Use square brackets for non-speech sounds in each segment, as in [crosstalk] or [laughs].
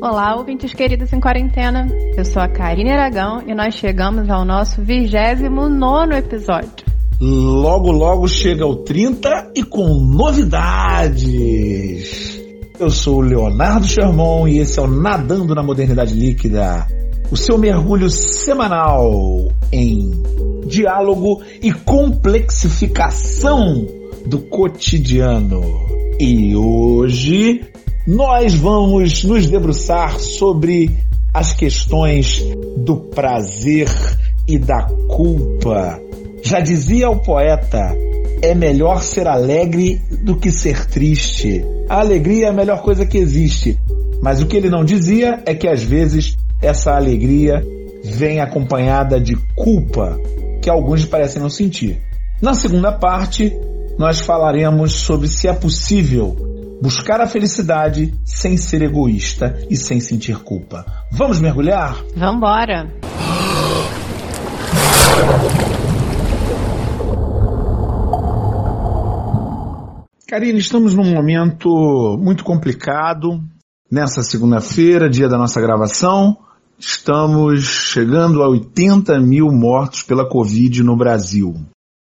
Olá, ouvintes queridos em quarentena. Eu sou a Karine Aragão e nós chegamos ao nosso 29 episódio. Logo, logo chega o 30 e com novidades. Eu sou o Leonardo Sherman e esse é o Nadando na Modernidade Líquida, o seu mergulho semanal em diálogo e complexificação do cotidiano. E hoje nós vamos nos debruçar sobre as questões do prazer e da culpa. Já dizia o poeta: é melhor ser alegre do que ser triste. A alegria é a melhor coisa que existe. Mas o que ele não dizia é que às vezes essa alegria vem acompanhada de culpa, que alguns parecem não sentir. Na segunda parte, nós falaremos sobre se é possível buscar a felicidade sem ser egoísta e sem sentir culpa. Vamos mergulhar? Vambora! Karine, estamos num momento muito complicado. Nessa segunda-feira, dia da nossa gravação, estamos chegando a 80 mil mortos pela Covid no Brasil.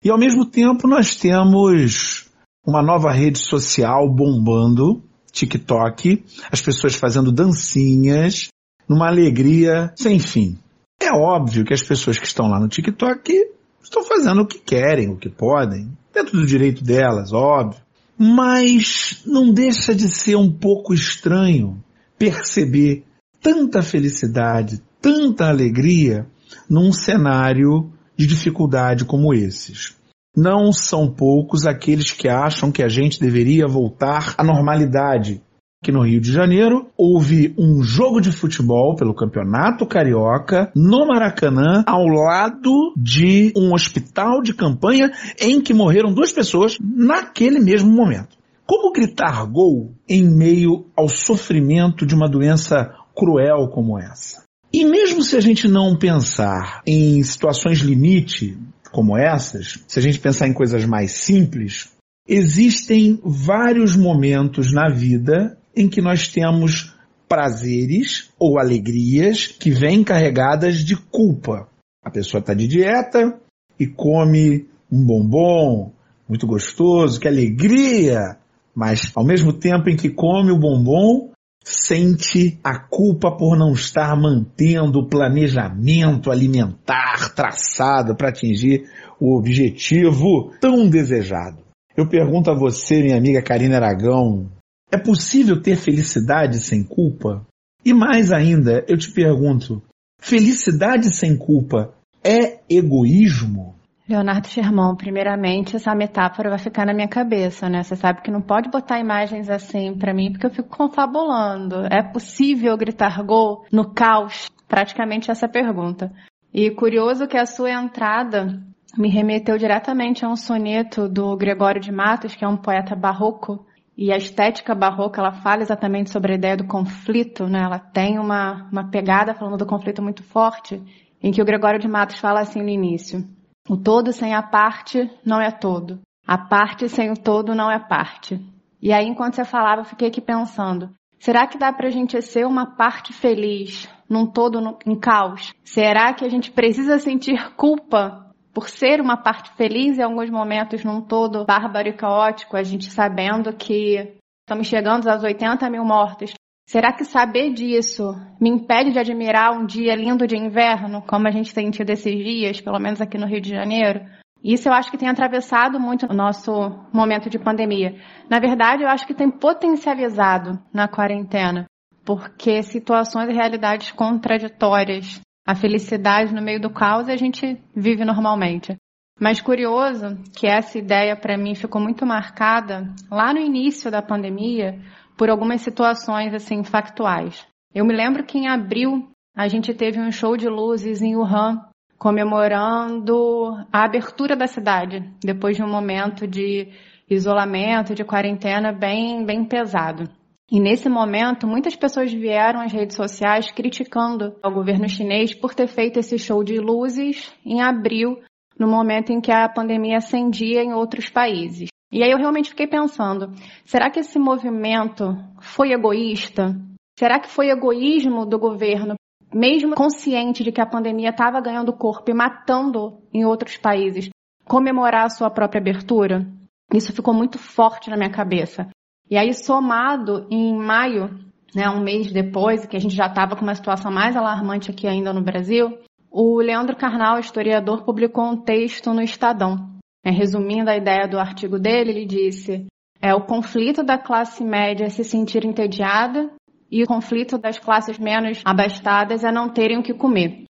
E ao mesmo tempo nós temos uma nova rede social bombando, TikTok, as pessoas fazendo dancinhas, numa alegria sem fim. É óbvio que as pessoas que estão lá no TikTok estão fazendo o que querem, o que podem, dentro do direito delas, óbvio. Mas não deixa de ser um pouco estranho perceber tanta felicidade, tanta alegria num cenário de dificuldade como esses. Não são poucos aqueles que acham que a gente deveria voltar à normalidade. Aqui no Rio de Janeiro, houve um jogo de futebol pelo Campeonato Carioca no Maracanã, ao lado de um hospital de campanha em que morreram duas pessoas naquele mesmo momento. Como gritar gol em meio ao sofrimento de uma doença cruel como essa? E mesmo se a gente não pensar em situações limite, como essas, se a gente pensar em coisas mais simples, existem vários momentos na vida em que nós temos prazeres ou alegrias que vêm carregadas de culpa. A pessoa está de dieta e come um bombom muito gostoso, que alegria! Mas ao mesmo tempo em que come o bombom, sente a culpa por não estar mantendo o planejamento alimentar traçado para atingir o objetivo tão desejado. Eu pergunto a você, minha amiga Karina Aragão, é possível ter felicidade sem culpa? E mais ainda, eu te pergunto, felicidade sem culpa é egoísmo? Leonardo Sherman, primeiramente, essa metáfora vai ficar na minha cabeça, né? Você sabe que não pode botar imagens assim para mim, porque eu fico confabulando. É possível gritar gol no caos? Praticamente essa pergunta. E curioso que a sua entrada me remeteu diretamente a um soneto do Gregório de Matos, que é um poeta barroco, e a estética barroca, ela fala exatamente sobre a ideia do conflito, né? Ela tem uma, uma pegada falando do conflito muito forte, em que o Gregório de Matos fala assim no início. O todo sem a parte não é todo. A parte sem o todo não é parte. E aí, enquanto você falava, eu fiquei aqui pensando: será que dá para a gente ser uma parte feliz num todo no, em caos? Será que a gente precisa sentir culpa por ser uma parte feliz em alguns momentos num todo bárbaro e caótico, a gente sabendo que estamos chegando aos 80 mil mortos? Será que saber disso me impede de admirar um dia lindo de inverno, como a gente tem tido esses dias, pelo menos aqui no Rio de Janeiro? Isso eu acho que tem atravessado muito o nosso momento de pandemia. Na verdade, eu acho que tem potencializado na quarentena, porque situações e realidades contraditórias, a felicidade no meio do caos a gente vive normalmente. Mas curioso que essa ideia para mim ficou muito marcada lá no início da pandemia, por algumas situações assim factuais. Eu me lembro que em abril a gente teve um show de luzes em Wuhan comemorando a abertura da cidade depois de um momento de isolamento, de quarentena bem bem pesado. E nesse momento, muitas pessoas vieram às redes sociais criticando o governo chinês por ter feito esse show de luzes em abril, no momento em que a pandemia acendia em outros países. E aí eu realmente fiquei pensando, será que esse movimento foi egoísta? Será que foi egoísmo do governo, mesmo consciente de que a pandemia estava ganhando corpo e matando em outros países, comemorar a sua própria abertura? Isso ficou muito forte na minha cabeça. E aí, somado em maio, né, um mês depois, que a gente já estava com uma situação mais alarmante aqui ainda no Brasil, o Leandro Carnal, historiador, publicou um texto no Estadão. Né, resumindo a ideia do artigo dele, ele disse: é o conflito da classe média se sentir entediada e o conflito das classes menos abastadas é não terem o que comer.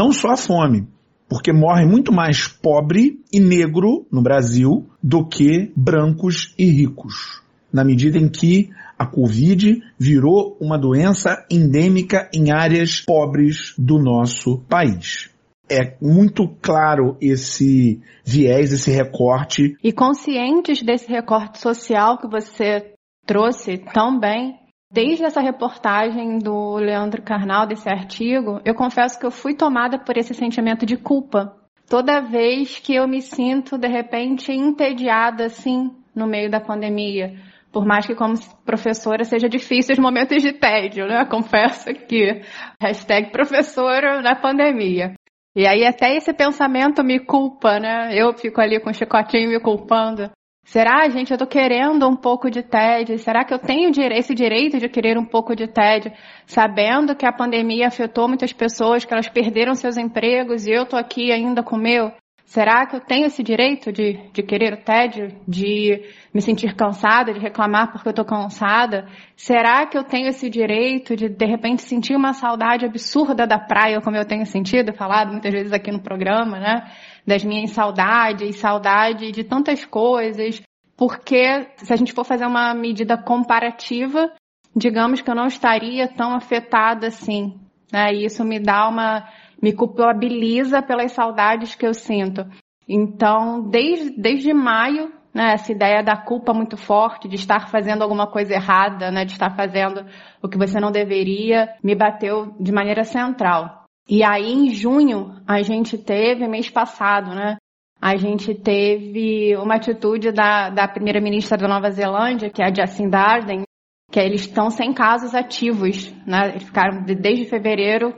Não só a fome, porque morre muito mais pobre e negro no Brasil do que brancos e ricos, na medida em que a Covid virou uma doença endêmica em áreas pobres do nosso país. É muito claro esse viés, esse recorte. E conscientes desse recorte social que você trouxe tão bem, Desde essa reportagem do Leandro Carnal, desse artigo, eu confesso que eu fui tomada por esse sentimento de culpa. Toda vez que eu me sinto, de repente, entediada, assim, no meio da pandemia. Por mais que como professora seja difícil os momentos de tédio, né? Confesso que hashtag professora na pandemia. E aí até esse pensamento me culpa, né? Eu fico ali com o chicotinho me culpando. Será, gente, eu tô querendo um pouco de TED? Será que eu tenho esse direito de querer um pouco de TED? Sabendo que a pandemia afetou muitas pessoas, que elas perderam seus empregos e eu tô aqui ainda com o meu? Será que eu tenho esse direito de, de querer o TED? De me sentir cansada, de reclamar porque eu tô cansada? Será que eu tenho esse direito de, de repente, sentir uma saudade absurda da praia, como eu tenho sentido, falado muitas vezes aqui no programa, né? das minhas saudades, saudade de tantas coisas, porque se a gente for fazer uma medida comparativa, digamos que eu não estaria tão afetada assim, né? E isso me dá uma, me culpabiliza pelas saudades que eu sinto. Então, desde, desde maio, né, essa ideia da culpa muito forte, de estar fazendo alguma coisa errada, né, de estar fazendo o que você não deveria, me bateu de maneira central. E aí, em junho, a gente teve, mês passado, né? A gente teve uma atitude da, da primeira-ministra da Nova Zelândia, que é a Jacinda Ardern, que eles estão sem casos ativos, né? Eles ficaram desde fevereiro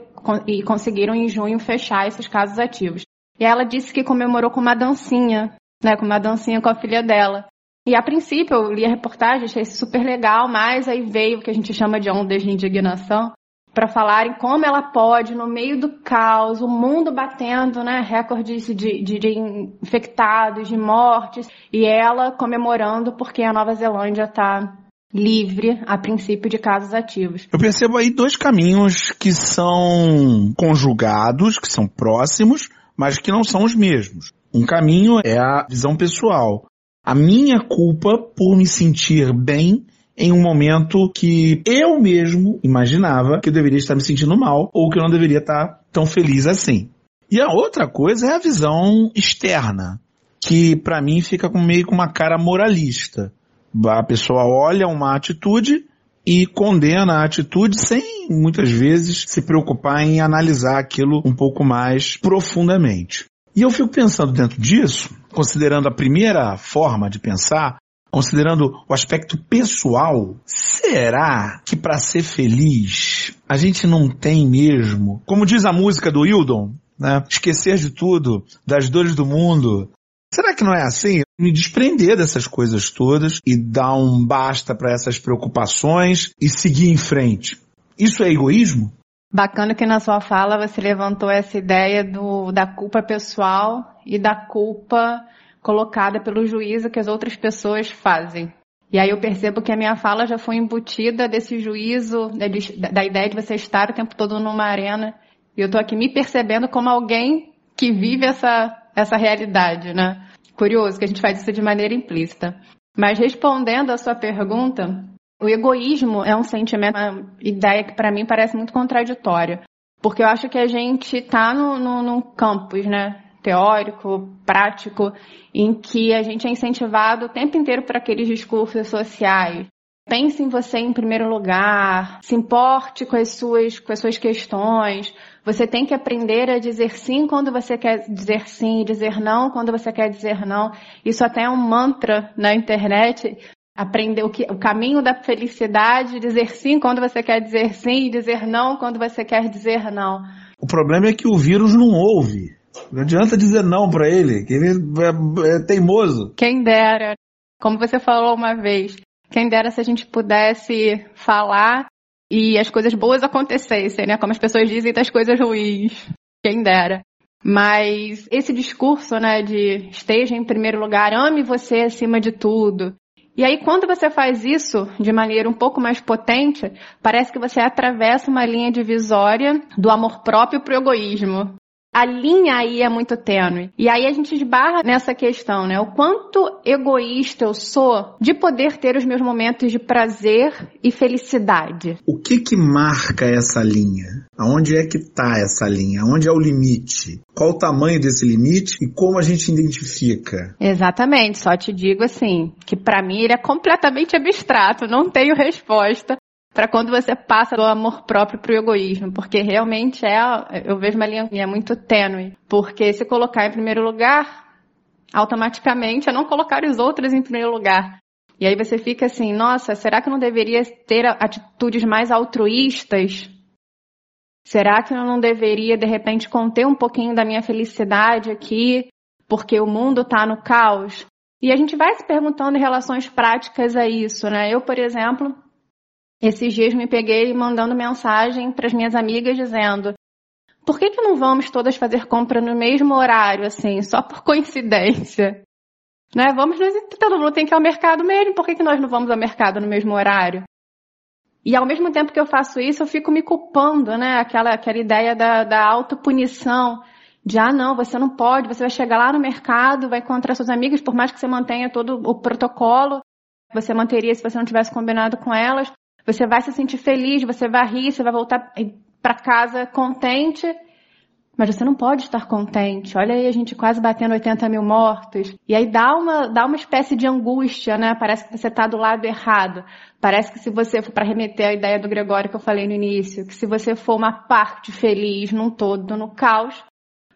e conseguiram em junho fechar esses casos ativos. E ela disse que comemorou com uma dancinha, né? Com uma dancinha com a filha dela. E a princípio eu li a reportagem, achei super legal, mas aí veio o que a gente chama de ondas de indignação, para falarem como ela pode, no meio do caos, o mundo batendo, né, recordes de, de, de, infectados, de mortes, e ela comemorando porque a Nova Zelândia está livre, a princípio, de casos ativos. Eu percebo aí dois caminhos que são conjugados, que são próximos, mas que não são os mesmos. Um caminho é a visão pessoal. A minha culpa por me sentir bem em um momento que eu mesmo imaginava que eu deveria estar me sentindo mal ou que eu não deveria estar tão feliz assim. E a outra coisa é a visão externa, que para mim fica meio com uma cara moralista. A pessoa olha uma atitude e condena a atitude sem muitas vezes se preocupar em analisar aquilo um pouco mais profundamente. E eu fico pensando dentro disso, considerando a primeira forma de pensar, considerando o aspecto pessoal, será que para ser feliz a gente não tem mesmo, como diz a música do Hildon, né? Esquecer de tudo, das dores do mundo. Será que não é assim? Me desprender dessas coisas todas e dar um basta para essas preocupações e seguir em frente. Isso é egoísmo? Bacana que na sua fala você levantou essa ideia do, da culpa pessoal e da culpa colocada pelo juízo que as outras pessoas fazem. E aí eu percebo que a minha fala já foi embutida desse juízo, da, da ideia de você estar o tempo todo numa arena. E eu estou aqui me percebendo como alguém que vive essa, essa realidade, né? Curioso que a gente faz isso de maneira implícita. Mas respondendo à sua pergunta, o egoísmo é um sentimento, uma ideia que para mim parece muito contraditória. Porque eu acho que a gente está no, no, num campus, né? teórico, prático, em que a gente é incentivado o tempo inteiro para aqueles discursos sociais. Pense em você em primeiro lugar, se importe com as suas, com as suas questões. Você tem que aprender a dizer sim quando você quer dizer sim, dizer não quando você quer dizer não. Isso até é um mantra na internet. aprender o, que, o caminho da felicidade, dizer sim quando você quer dizer sim e dizer não quando você quer dizer não. O problema é que o vírus não ouve. Não adianta dizer não para ele, que ele é, é teimoso. Quem dera. Como você falou uma vez, quem dera se a gente pudesse falar e as coisas boas acontecessem, né? Como as pessoas dizem das coisas ruins. Quem dera. Mas esse discurso, né, de esteja em primeiro lugar, ame você acima de tudo. E aí, quando você faz isso de maneira um pouco mais potente, parece que você atravessa uma linha divisória do amor próprio para o egoísmo a linha aí é muito tênue. E aí a gente esbarra nessa questão, né? O quanto egoísta eu sou de poder ter os meus momentos de prazer e felicidade. O que que marca essa linha? Aonde é que tá essa linha? Onde é o limite? Qual o tamanho desse limite e como a gente identifica? Exatamente, só te digo assim, que para mim ele é completamente abstrato, não tenho resposta, para quando você passa do amor próprio para o egoísmo, porque realmente é, eu vejo uma linha muito tênue, porque se colocar em primeiro lugar, automaticamente é não colocar os outros em primeiro lugar. E aí você fica assim, nossa, será que eu não deveria ter atitudes mais altruístas? Será que eu não deveria, de repente, conter um pouquinho da minha felicidade aqui, porque o mundo está no caos? E a gente vai se perguntando em relações práticas a isso, né? Eu, por exemplo, esses dias me peguei mandando mensagem para as minhas amigas dizendo: por que, que não vamos todas fazer compra no mesmo horário, assim, só por coincidência? Né? Vamos, nós, todo mundo tem que ir ao mercado mesmo, por que, que nós não vamos ao mercado no mesmo horário? E ao mesmo tempo que eu faço isso, eu fico me culpando, né? Aquela, aquela ideia da, da autopunição. De, ah, não, você não pode, você vai chegar lá no mercado, vai encontrar suas amigas, por mais que você mantenha todo o protocolo, você manteria se você não tivesse combinado com elas. Você vai se sentir feliz, você vai rir, você vai voltar para casa contente, mas você não pode estar contente. Olha aí a gente quase batendo 80 mil mortos. E aí dá uma, dá uma espécie de angústia, né? Parece que você está do lado errado. Parece que se você for para remeter à ideia do Gregório que eu falei no início, que se você for uma parte feliz num todo, no caos,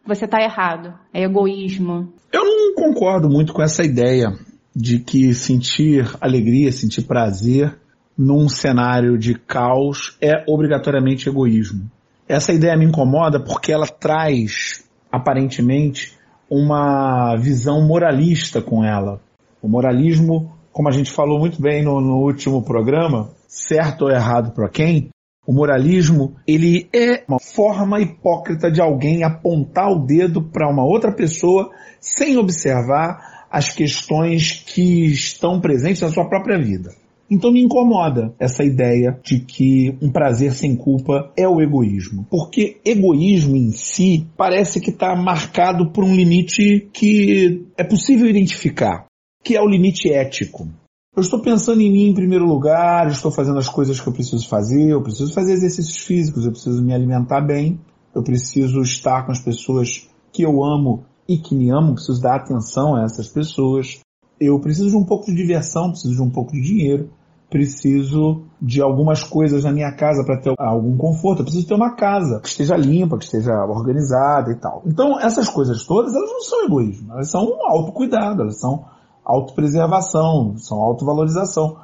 você está errado. É egoísmo. Eu não concordo muito com essa ideia de que sentir alegria, sentir prazer num cenário de caos é obrigatoriamente egoísmo. Essa ideia me incomoda porque ela traz, aparentemente, uma visão moralista com ela. O moralismo, como a gente falou muito bem no, no último programa, certo ou errado para quem, o moralismo, ele é uma forma hipócrita de alguém apontar o dedo para uma outra pessoa sem observar as questões que estão presentes na sua própria vida. Então me incomoda essa ideia de que um prazer sem culpa é o egoísmo. Porque egoísmo em si parece que está marcado por um limite que é possível identificar, que é o limite ético. Eu estou pensando em mim em primeiro lugar, estou fazendo as coisas que eu preciso fazer, eu preciso fazer exercícios físicos, eu preciso me alimentar bem, eu preciso estar com as pessoas que eu amo e que me amam, preciso dar atenção a essas pessoas eu preciso de um pouco de diversão, preciso de um pouco de dinheiro, preciso de algumas coisas na minha casa para ter algum conforto, eu preciso ter uma casa que esteja limpa, que esteja organizada e tal. Então, essas coisas todas, elas não são egoísmo, elas são autocuidado, elas são autopreservação, são autovalorização.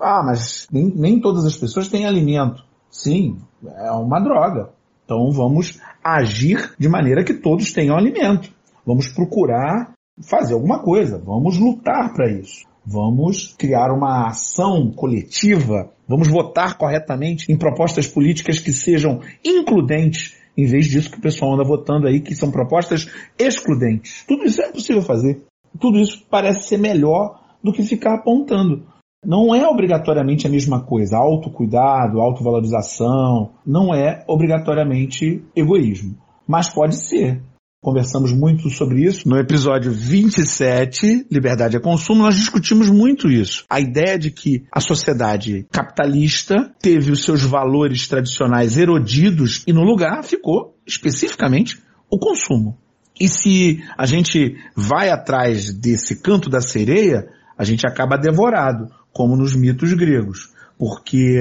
Ah, mas nem, nem todas as pessoas têm alimento. Sim, é uma droga. Então vamos agir de maneira que todos tenham alimento. Vamos procurar fazer alguma coisa, vamos lutar para isso. Vamos criar uma ação coletiva, vamos votar corretamente em propostas políticas que sejam includentes, em vez disso que o pessoal anda votando aí, que são propostas excludentes. Tudo isso é possível fazer. Tudo isso parece ser melhor do que ficar apontando. Não é obrigatoriamente a mesma coisa. Autocuidado, autovalorização, não é obrigatoriamente egoísmo. Mas pode ser. Conversamos muito sobre isso. No episódio 27, Liberdade é Consumo, nós discutimos muito isso. A ideia de que a sociedade capitalista teve os seus valores tradicionais erodidos e no lugar ficou, especificamente, o consumo. E se a gente vai atrás desse canto da sereia, a gente acaba devorado, como nos mitos gregos. Porque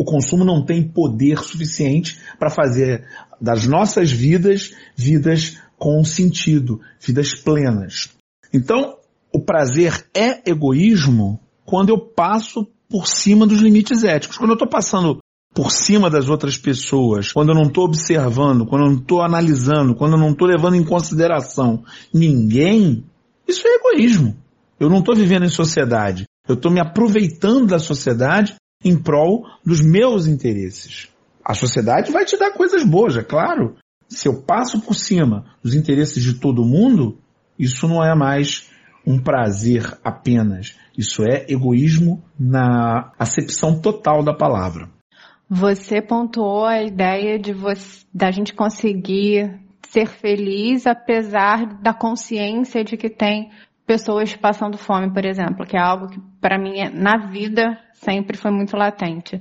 o consumo não tem poder suficiente para fazer das nossas vidas vidas com sentido, vidas plenas. Então, o prazer é egoísmo quando eu passo por cima dos limites éticos. Quando eu estou passando por cima das outras pessoas, quando eu não estou observando, quando eu não estou analisando, quando eu não estou levando em consideração ninguém, isso é egoísmo. Eu não estou vivendo em sociedade. Eu estou me aproveitando da sociedade em prol dos meus interesses. A sociedade vai te dar coisas boas, é claro. Se eu passo por cima dos interesses de todo mundo, isso não é mais um prazer apenas. Isso é egoísmo na acepção total da palavra. Você pontuou a ideia de você, da gente conseguir ser feliz apesar da consciência de que tem pessoas passando fome, por exemplo, que é algo que para mim é, na vida sempre foi muito latente.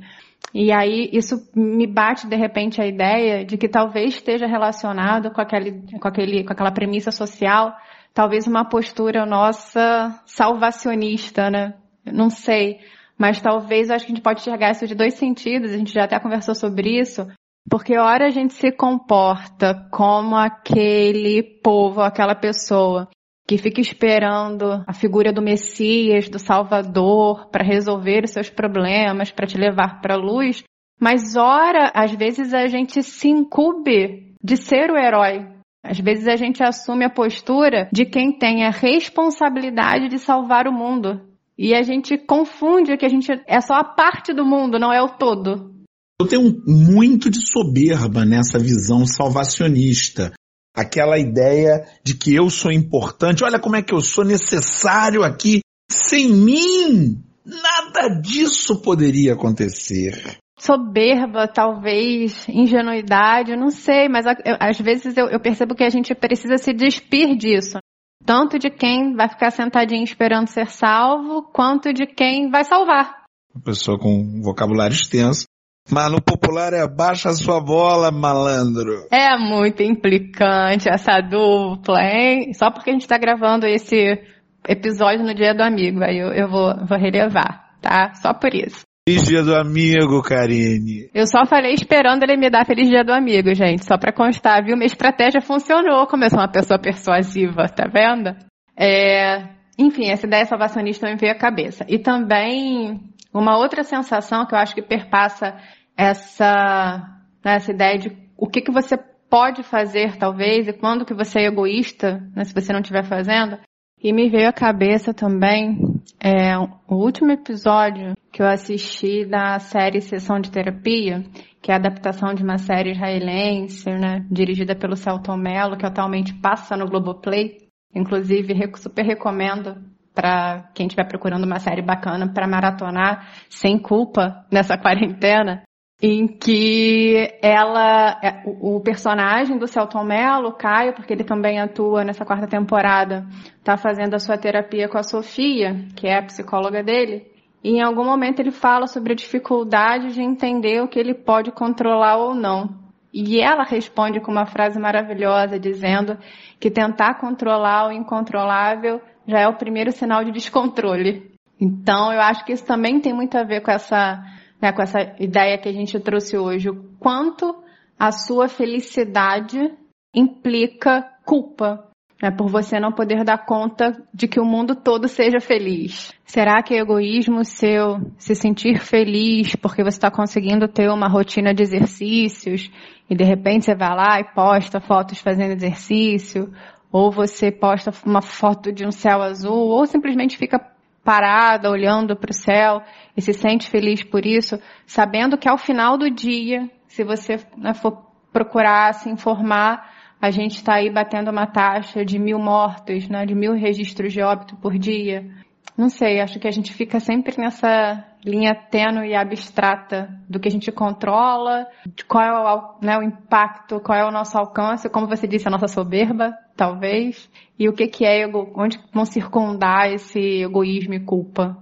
E aí isso me bate de repente a ideia de que talvez esteja relacionado com aquele, com aquele, com aquela premissa social, talvez uma postura nossa salvacionista, né? Não sei. Mas talvez acho que a gente pode enxergar isso de dois sentidos, a gente já até conversou sobre isso, porque ora a gente se comporta como aquele povo, aquela pessoa que fica esperando a figura do Messias, do Salvador, para resolver os seus problemas, para te levar para a luz, mas ora, às vezes a gente se incube de ser o herói. Às vezes a gente assume a postura de quem tem a responsabilidade de salvar o mundo. E a gente confunde que a gente é só a parte do mundo, não é o todo. Eu tenho muito de soberba nessa visão salvacionista. Aquela ideia de que eu sou importante, olha como é que eu sou necessário aqui. Sem mim, nada disso poderia acontecer. Soberba, talvez, ingenuidade, não sei, mas às vezes eu, eu percebo que a gente precisa se despir disso tanto de quem vai ficar sentadinho esperando ser salvo, quanto de quem vai salvar. Uma pessoa com um vocabulário extenso. Mas no popular é baixa a sua bola, malandro. É muito implicante essa dupla, hein? Só porque a gente tá gravando esse episódio no dia do amigo, aí eu, eu vou, vou relevar, tá? Só por isso. Feliz dia do amigo, Karine. Eu só falei esperando ele me dar feliz dia do amigo, gente. Só pra constar, viu? Minha estratégia funcionou como eu sou uma pessoa persuasiva, tá vendo? É... Enfim, essa ideia salvacionista me veio à cabeça. E também uma outra sensação que eu acho que perpassa essa, né, essa ideia de o que, que você pode fazer, talvez, e quando que você é egoísta, né, se você não estiver fazendo. E me veio à cabeça também é, o último episódio que eu assisti da série Sessão de Terapia, que é a adaptação de uma série israelense, né, dirigida pelo Celton Mello, que atualmente passa no Globoplay. Inclusive, super recomendo para quem estiver procurando uma série bacana para maratonar sem culpa nessa [laughs] quarentena em que ela, é, o personagem do Celton Mello, Caio, porque ele também atua nessa quarta temporada, está fazendo a sua terapia com a Sofia, que é a psicóloga dele, e em algum momento ele fala sobre a dificuldade de entender o que ele pode controlar ou não. E ela responde com uma frase maravilhosa, dizendo que tentar controlar o incontrolável já é o primeiro sinal de descontrole. Então, eu acho que isso também tem muito a ver com essa né, com essa ideia que a gente trouxe hoje, o quanto a sua felicidade implica culpa, né, por você não poder dar conta de que o mundo todo seja feliz. Será que é egoísmo seu se sentir feliz porque você está conseguindo ter uma rotina de exercícios e de repente você vai lá e posta fotos fazendo exercício, ou você posta uma foto de um céu azul, ou simplesmente fica parada, olhando para o céu e se sente feliz por isso, sabendo que ao final do dia, se você né, for procurar se informar, a gente está aí batendo uma taxa de mil mortos, né, de mil registros de óbito por dia. Não sei, acho que a gente fica sempre nessa linha tênue e abstrata do que a gente controla, de qual é o, né, o impacto, qual é o nosso alcance, como você disse, a nossa soberba, talvez, e o que, que é onde vão circundar esse egoísmo e culpa.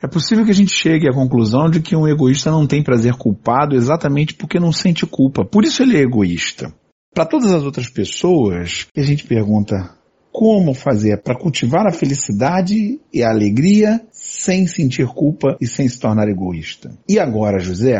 É possível que a gente chegue à conclusão de que um egoísta não tem prazer culpado exatamente porque não sente culpa. Por isso ele é egoísta. Para todas as outras pessoas, a gente pergunta como fazer para cultivar a felicidade e a alegria sem sentir culpa e sem se tornar egoísta. E agora, José?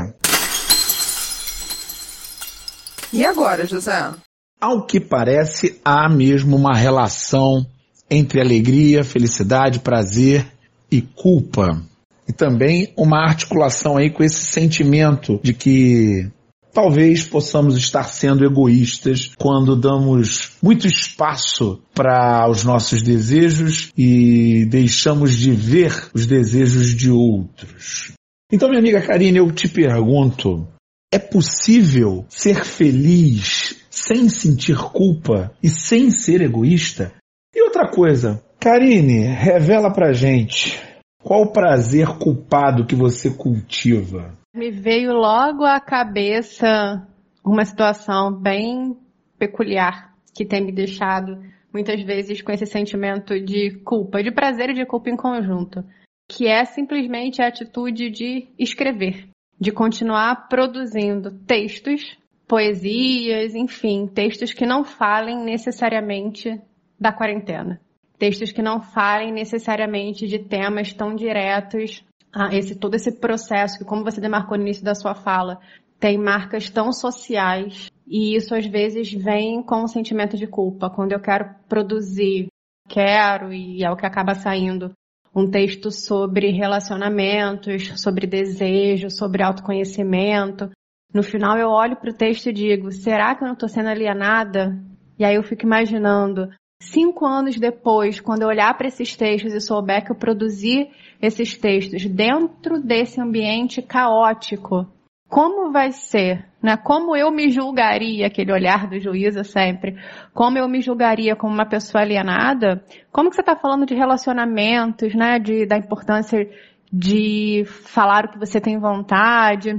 E agora, José? Ao que parece, há mesmo uma relação entre alegria, felicidade, prazer e culpa. E também uma articulação aí com esse sentimento de que talvez possamos estar sendo egoístas quando damos muito espaço para os nossos desejos e deixamos de ver os desejos de outros. Então, minha amiga Karine, eu te pergunto, é possível ser feliz sem sentir culpa e sem ser egoísta? E outra coisa, Karine, revela pra gente qual o prazer culpado que você cultiva? Me veio logo à cabeça uma situação bem peculiar que tem me deixado muitas vezes com esse sentimento de culpa, de prazer e de culpa em conjunto, que é simplesmente a atitude de escrever, de continuar produzindo textos, poesias, enfim, textos que não falem necessariamente da quarentena. Textos que não falem necessariamente de temas tão diretos ah, esse todo esse processo que, como você demarcou no início da sua fala, tem marcas tão sociais e isso às vezes vem com um sentimento de culpa. Quando eu quero produzir, quero e é o que acaba saindo um texto sobre relacionamentos, sobre desejo, sobre autoconhecimento. No final eu olho para o texto e digo: será que eu não estou sendo alienada? E aí eu fico imaginando Cinco anos depois, quando eu olhar para esses textos e souber que eu produzi esses textos dentro desse ambiente caótico, como vai ser, né? Como eu me julgaria, aquele olhar do juízo sempre, como eu me julgaria como uma pessoa alienada? Como que você está falando de relacionamentos, né? De, da importância de falar o que você tem vontade,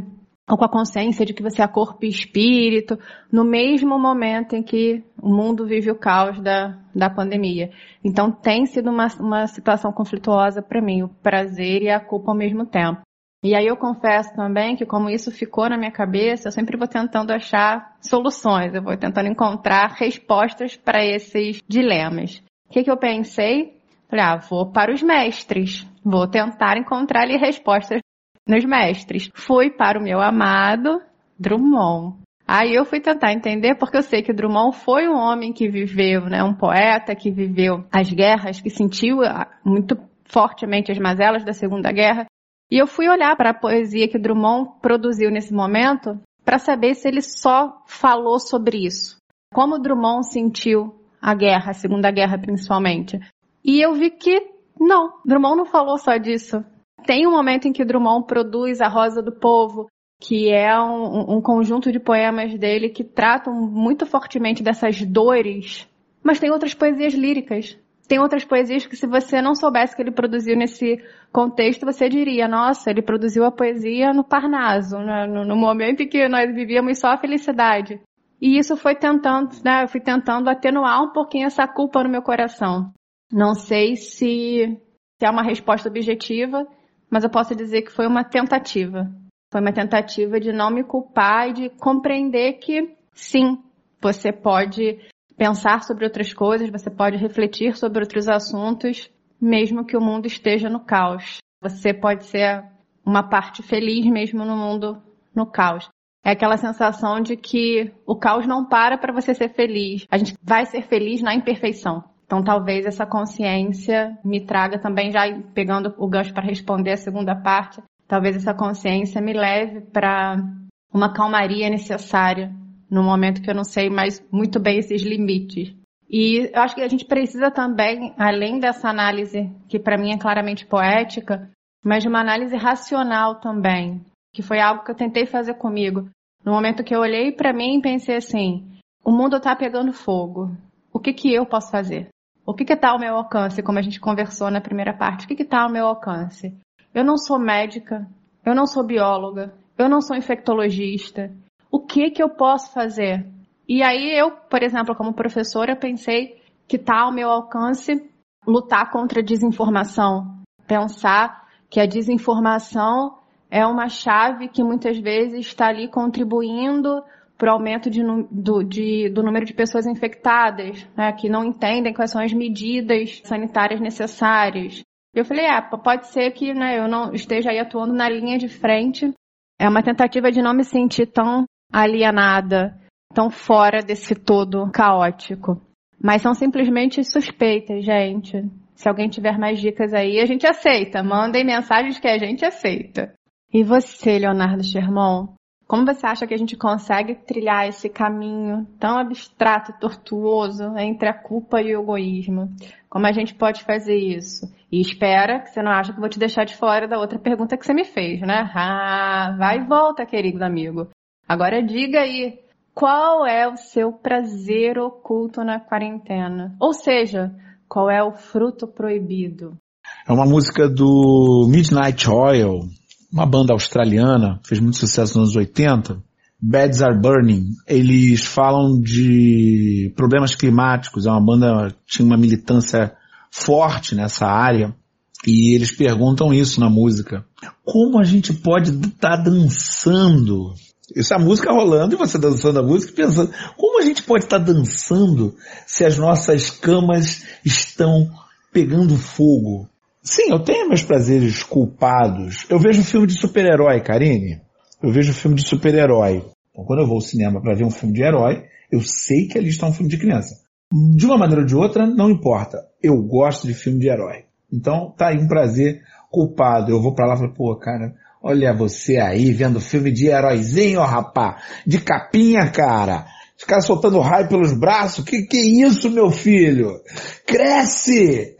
ou com a consciência de que você é corpo e espírito, no mesmo momento em que o mundo vive o caos da, da pandemia. Então tem sido uma, uma situação conflituosa para mim, o prazer e a culpa ao mesmo tempo. E aí eu confesso também que como isso ficou na minha cabeça, eu sempre vou tentando achar soluções, eu vou tentando encontrar respostas para esses dilemas. O que, que eu pensei? Falei, ah, vou para os mestres, vou tentar encontrar ali respostas nos mestres. Fui para o meu amado Drummond. Aí eu fui tentar entender, porque eu sei que Drummond foi um homem que viveu, né, um poeta que viveu as guerras, que sentiu ah, muito fortemente as mazelas da Segunda Guerra. E eu fui olhar para a poesia que Drummond produziu nesse momento para saber se ele só falou sobre isso. Como Drummond sentiu a guerra, a Segunda Guerra principalmente. E eu vi que não, Drummond não falou só disso. Tem um momento em que Drummond produz A Rosa do Povo, que é um, um, conjunto de poemas dele que tratam muito fortemente dessas dores, mas tem outras poesias líricas. Tem outras poesias que, se você não soubesse que ele produziu nesse contexto, você diria: nossa, ele produziu a poesia no Parnaso, né? no, no momento em que nós vivíamos só a felicidade. E isso foi tentando, né? Eu fui tentando atenuar um pouquinho essa culpa no meu coração. Não sei se, se é uma resposta objetiva, mas eu posso dizer que foi uma tentativa. Foi uma tentativa de não me culpar e de compreender que, sim, você pode pensar sobre outras coisas, você pode refletir sobre outros assuntos, mesmo que o mundo esteja no caos. Você pode ser uma parte feliz mesmo no mundo no caos. É aquela sensação de que o caos não para para você ser feliz. A gente vai ser feliz na imperfeição. Então, talvez essa consciência me traga também, já pegando o gancho para responder a segunda parte, talvez essa consciência me leve para uma calmaria necessária no momento que eu não sei mais muito bem esses limites. E eu acho que a gente precisa também, além dessa análise, que para mim é claramente poética, mas de uma análise racional também, que foi algo que eu tentei fazer comigo. No momento que eu olhei para mim e pensei assim: o mundo está pegando fogo. O que, que eu posso fazer? O que está ao meu alcance, como a gente conversou na primeira parte? O que está ao meu alcance? Eu não sou médica, eu não sou bióloga, eu não sou infectologista. O que que eu posso fazer? E aí eu, por exemplo, como professora, pensei que está ao meu alcance lutar contra a desinformação, pensar que a desinformação é uma chave que muitas vezes está ali contribuindo para o aumento de, do, de, do número de pessoas infectadas, né, que não entendem quais são as medidas sanitárias necessárias. Eu falei, ah, pode ser que né, eu não esteja aí atuando na linha de frente. É uma tentativa de não me sentir tão alienada, tão fora desse todo caótico. Mas são simplesmente suspeitas, gente. Se alguém tiver mais dicas aí, a gente aceita. Mandem mensagens que a gente aceita. E você, Leonardo Sherman? Como você acha que a gente consegue trilhar esse caminho tão abstrato e tortuoso entre a culpa e o egoísmo? Como a gente pode fazer isso? E espera que você não acha que vou te deixar de fora da outra pergunta que você me fez, né? Ah, vai e volta, querido amigo. Agora diga aí, qual é o seu prazer oculto na quarentena? Ou seja, qual é o fruto proibido? É uma música do Midnight Oil, uma banda australiana, fez muito sucesso nos anos 80. Beds Are Burning. Eles falam de problemas climáticos. É uma banda tinha uma militância forte nessa área. E eles perguntam isso na música. Como a gente pode estar tá dançando essa música rolando e você dançando a música pensando, como a gente pode estar dançando se as nossas camas estão pegando fogo? Sim, eu tenho meus prazeres culpados. Eu vejo filme de super-herói, Karine. Eu vejo filme de super-herói. Então, quando eu vou ao cinema para ver um filme de herói, eu sei que ali está um filme de criança. De uma maneira ou de outra, não importa. Eu gosto de filme de herói. Então, tá aí um prazer culpado. Eu vou para lá e falo, pô, cara, Olha você aí vendo filme de heróizinho, rapá. De capinha, cara. Os caras soltando raio pelos braços. Que que é isso, meu filho? Cresce!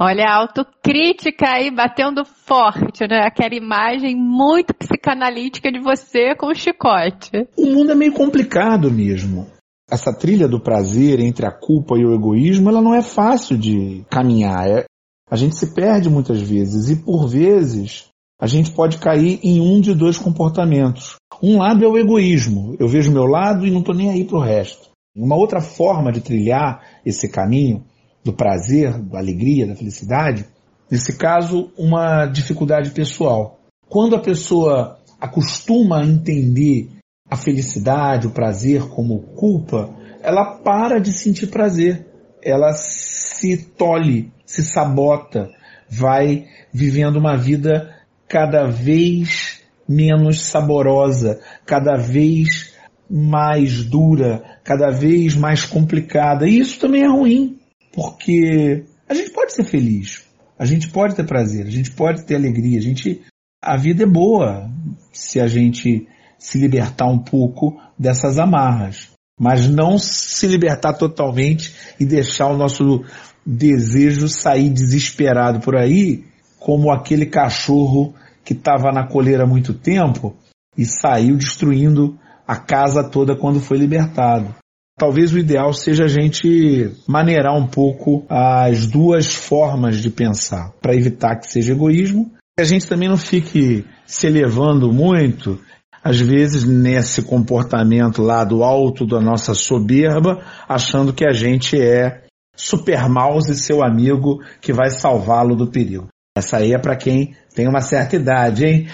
Olha a autocrítica aí batendo forte, né? Aquela imagem muito psicanalítica de você com o chicote. O mundo é meio complicado mesmo. Essa trilha do prazer entre a culpa e o egoísmo, ela não é fácil de caminhar. É... A gente se perde muitas vezes e por vezes a gente pode cair em um de dois comportamentos. Um lado é o egoísmo. Eu vejo meu lado e não estou nem aí para o resto. Uma outra forma de trilhar esse caminho do prazer, da alegria, da felicidade, nesse caso, uma dificuldade pessoal. Quando a pessoa acostuma a entender a felicidade, o prazer como culpa, ela para de sentir prazer. Ela se tolhe, se sabota, vai vivendo uma vida cada vez menos saborosa, cada vez mais dura, cada vez mais complicada. E isso também é ruim, porque a gente pode ser feliz, a gente pode ter prazer, a gente pode ter alegria, a gente a vida é boa se a gente se libertar um pouco dessas amarras, mas não se libertar totalmente e deixar o nosso desejo sair desesperado por aí como aquele cachorro que estava na coleira há muito tempo e saiu destruindo a casa toda quando foi libertado. Talvez o ideal seja a gente maneirar um pouco as duas formas de pensar, para evitar que seja egoísmo. A gente também não fique se elevando muito, às vezes nesse comportamento lá do alto da nossa soberba, achando que a gente é super mouse seu amigo que vai salvá-lo do perigo. Essa aí é para quem tem uma certa idade, hein?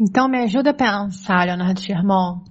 Então me ajuda a pensar, Leonardo Sherman.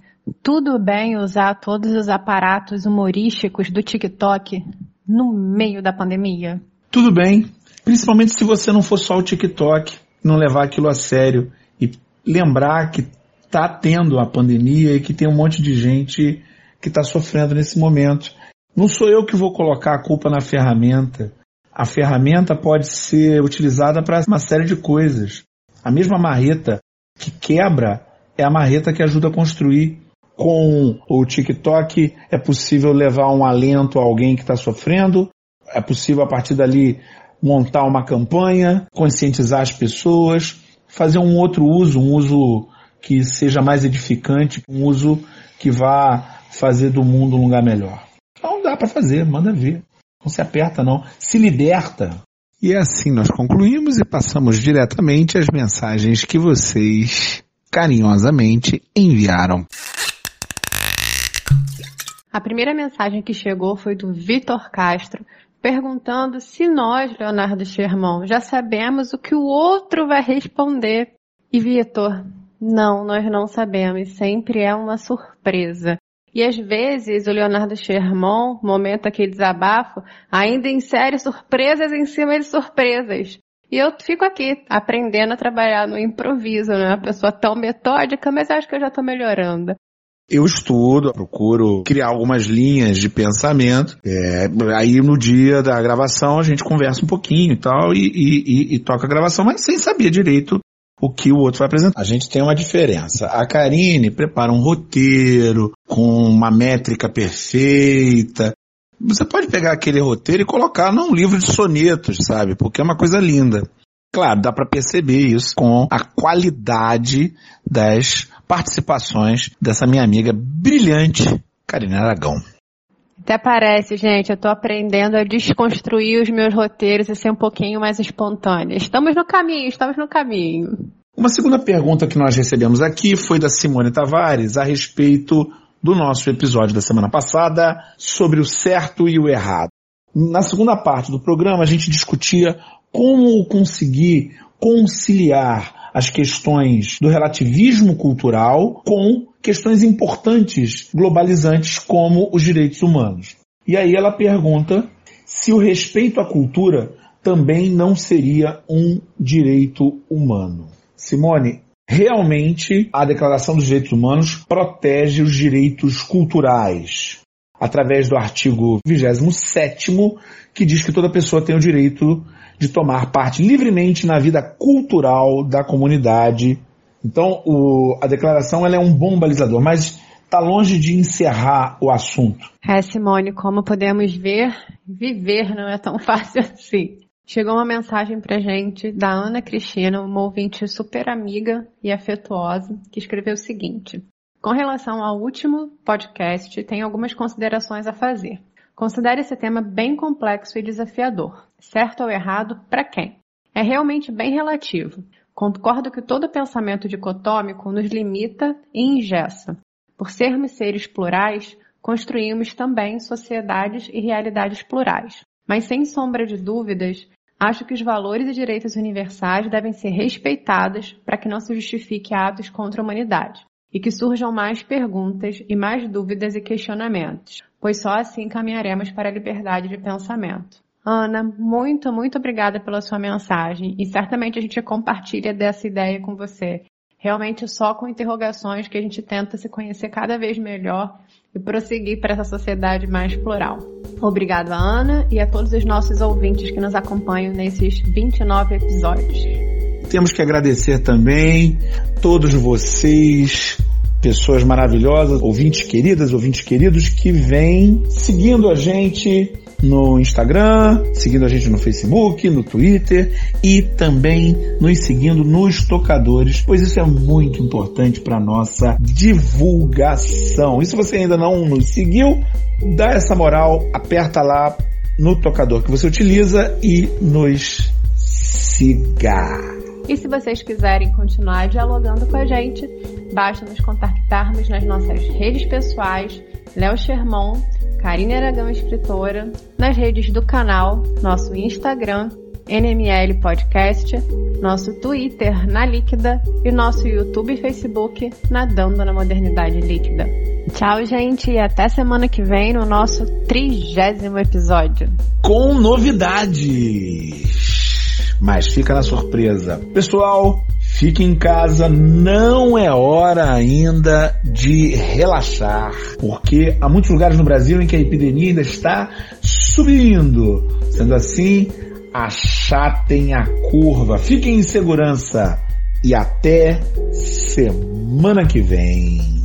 Tudo bem usar todos os aparatos humorísticos do TikTok no meio da pandemia? Tudo bem. Principalmente se você não for só o TikTok, não levar aquilo a sério e lembrar que está tendo a pandemia e que tem um monte de gente que está sofrendo nesse momento. Não sou eu que vou colocar a culpa na ferramenta a ferramenta pode ser utilizada para uma série de coisas. A mesma marreta que quebra é a marreta que ajuda a construir. Com o TikTok é possível levar um alento a alguém que está sofrendo, é possível a partir dali montar uma campanha, conscientizar as pessoas, fazer um outro uso, um uso que seja mais edificante, um uso que vá fazer do mundo um lugar melhor. Então dá para fazer, manda ver. Não se aperta, não. Se liberta. E assim nós concluímos e passamos diretamente às mensagens que vocês carinhosamente enviaram. A primeira mensagem que chegou foi do Vitor Castro, perguntando se nós, Leonardo Sherman, já sabemos o que o outro vai responder. E Vitor, não, nós não sabemos, sempre é uma surpresa. E às vezes o Leonardo Sherman, momento aqui desabafo, ainda insere surpresas em cima de surpresas. E eu fico aqui aprendendo a trabalhar no improviso, né? Uma pessoa tão metódica, mas acho que eu já estou melhorando. Eu estudo, procuro criar algumas linhas de pensamento. É, aí no dia da gravação a gente conversa um pouquinho e tal e, e, e, e toca a gravação, mas sem saber direito o que o outro vai apresentar. A gente tem uma diferença. A Karine prepara um roteiro com uma métrica perfeita. Você pode pegar aquele roteiro e colocar num livro de sonetos, sabe? Porque é uma coisa linda. Claro, dá para perceber isso com a qualidade das participações dessa minha amiga brilhante, Karina Aragão. Até parece, gente, eu tô aprendendo a desconstruir os meus roteiros e ser um pouquinho mais espontânea. Estamos no caminho, estamos no caminho. Uma segunda pergunta que nós recebemos aqui foi da Simone Tavares a respeito do nosso episódio da semana passada sobre o certo e o errado. Na segunda parte do programa a gente discutia como conseguir conciliar as questões do relativismo cultural com questões importantes globalizantes como os direitos humanos. E aí ela pergunta se o respeito à cultura também não seria um direito humano. Simone, realmente a Declaração dos Direitos Humanos protege os direitos culturais através do artigo 27 que diz que toda pessoa tem o direito de tomar parte livremente na vida cultural da comunidade. Então, o, a declaração ela é um bom balizador, mas está longe de encerrar o assunto. É, Simone, como podemos ver, viver não é tão [laughs] fácil assim. Chegou uma mensagem pra gente da Ana Cristina, uma ouvinte super amiga e afetuosa, que escreveu o seguinte: Com relação ao último podcast, tenho algumas considerações a fazer. Considere esse tema bem complexo e desafiador. Certo ou errado, para quem? É realmente bem relativo. Concordo que todo pensamento dicotômico nos limita e engessa. Por sermos seres plurais, construímos também sociedades e realidades plurais. Mas sem sombra de dúvidas, acho que os valores e direitos universais devem ser respeitados para que não se justifique atos contra a humanidade e que surjam mais perguntas e mais dúvidas e questionamentos, pois só assim caminharemos para a liberdade de pensamento. Ana, muito, muito obrigada pela sua mensagem e certamente a gente compartilha dessa ideia com você. Realmente só com interrogações que a gente tenta se conhecer cada vez melhor e prosseguir para essa sociedade mais plural. Obrigada, Ana, e a todos os nossos ouvintes que nos acompanham nesses 29 episódios. Temos que agradecer também todos vocês, pessoas maravilhosas, ouvintes queridas, ouvintes queridos que vêm seguindo a gente no Instagram, seguindo a gente no Facebook, no Twitter e também nos seguindo nos tocadores, pois isso é muito importante para nossa divulgação. E se você ainda não nos seguiu, dá essa moral, aperta lá no tocador que você utiliza e nos siga. E se vocês quiserem continuar dialogando com a gente, basta nos contactarmos nas nossas redes pessoais, Léo Sherman, Karine Aragão Escritora, nas redes do canal, nosso Instagram, NML Podcast, nosso Twitter na Líquida e nosso YouTube e Facebook Nadando na Modernidade Líquida. Tchau, gente, e até semana que vem no nosso trigésimo episódio. Com novidades! mas fica na surpresa. Pessoal, fique em casa, não é hora ainda de relaxar, porque há muitos lugares no Brasil em que a epidemia ainda está subindo. Sendo assim, achatem a curva, fiquem em segurança e até semana que vem.